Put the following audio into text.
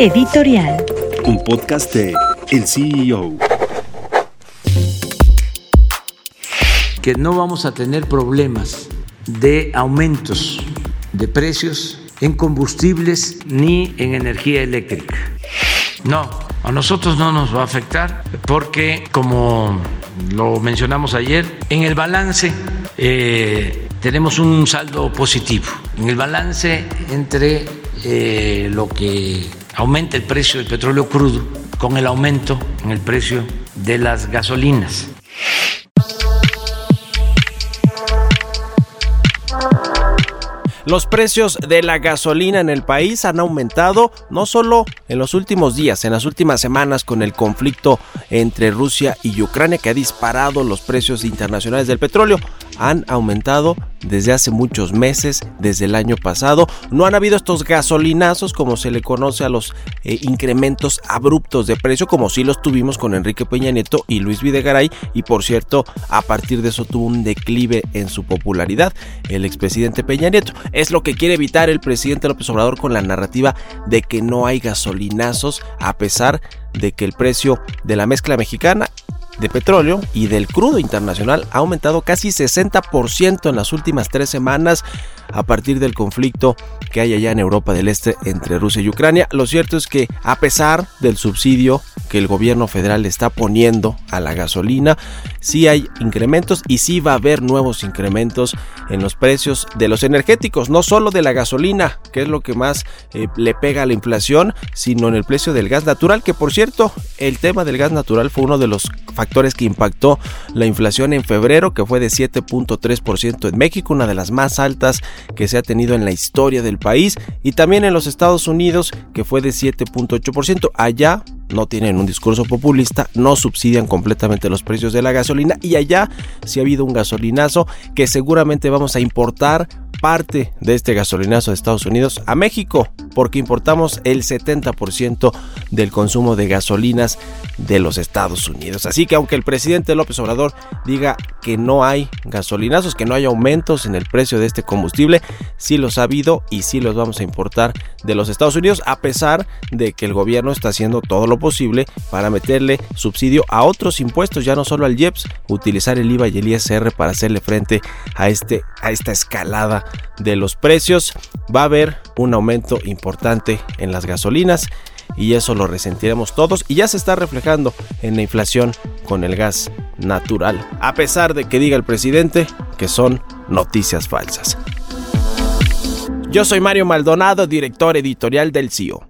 Editorial. Un podcast de El CEO. Que no vamos a tener problemas de aumentos de precios en combustibles ni en energía eléctrica. No, a nosotros no nos va a afectar porque, como lo mencionamos ayer, en el balance eh, tenemos un saldo positivo. En el balance entre eh, lo que aumenta el precio del petróleo crudo con el aumento en el precio de las gasolinas. Los precios de la gasolina en el país han aumentado no solo en los últimos días, en las últimas semanas con el conflicto entre Rusia y Ucrania que ha disparado los precios internacionales del petróleo, han aumentado desde hace muchos meses, desde el año pasado. No han habido estos gasolinazos como se le conoce a los eh, incrementos abruptos de precio como sí los tuvimos con Enrique Peña Nieto y Luis Videgaray y por cierto a partir de eso tuvo un declive en su popularidad el expresidente Peña Nieto. Es lo que quiere evitar el presidente López Obrador con la narrativa de que no hay gasolinazos a pesar de que el precio de la mezcla mexicana de petróleo y del crudo internacional ha aumentado casi 60% en las últimas tres semanas a partir del conflicto que hay allá en Europa del Este entre Rusia y Ucrania. Lo cierto es que a pesar del subsidio que el gobierno federal está poniendo a la gasolina, sí hay incrementos y sí va a haber nuevos incrementos en los precios de los energéticos, no solo de la gasolina, que es lo que más eh, le pega a la inflación, sino en el precio del gas natural, que por cierto, el tema del gas natural fue uno de los factores que impactó la inflación en febrero, que fue de 7.3% en México, una de las más altas que se ha tenido en la historia del país, y también en los Estados Unidos, que fue de 7.8%. Allá no tienen un discurso populista, no subsidian completamente los precios de la gasolina y allá sí ha habido un gasolinazo que seguramente vamos a importar parte de este gasolinazo de Estados Unidos a México, porque importamos el 70% del consumo de gasolinas de los Estados Unidos. Así que aunque el presidente López Obrador diga que no hay gasolinazos, que no hay aumentos en el precio de este combustible, sí los ha habido y sí los vamos a importar de los Estados Unidos, a pesar de que el gobierno está haciendo todo lo posible para meterle subsidio a otros impuestos, ya no solo al IEPS, utilizar el IVA y el ISR para hacerle frente a, este, a esta escalada de los precios. Va a haber un aumento importante en las gasolinas y eso lo resentiremos todos y ya se está reflejando en la inflación con el gas natural, a pesar de que diga el presidente que son noticias falsas. Yo soy Mario Maldonado, director editorial del CIO.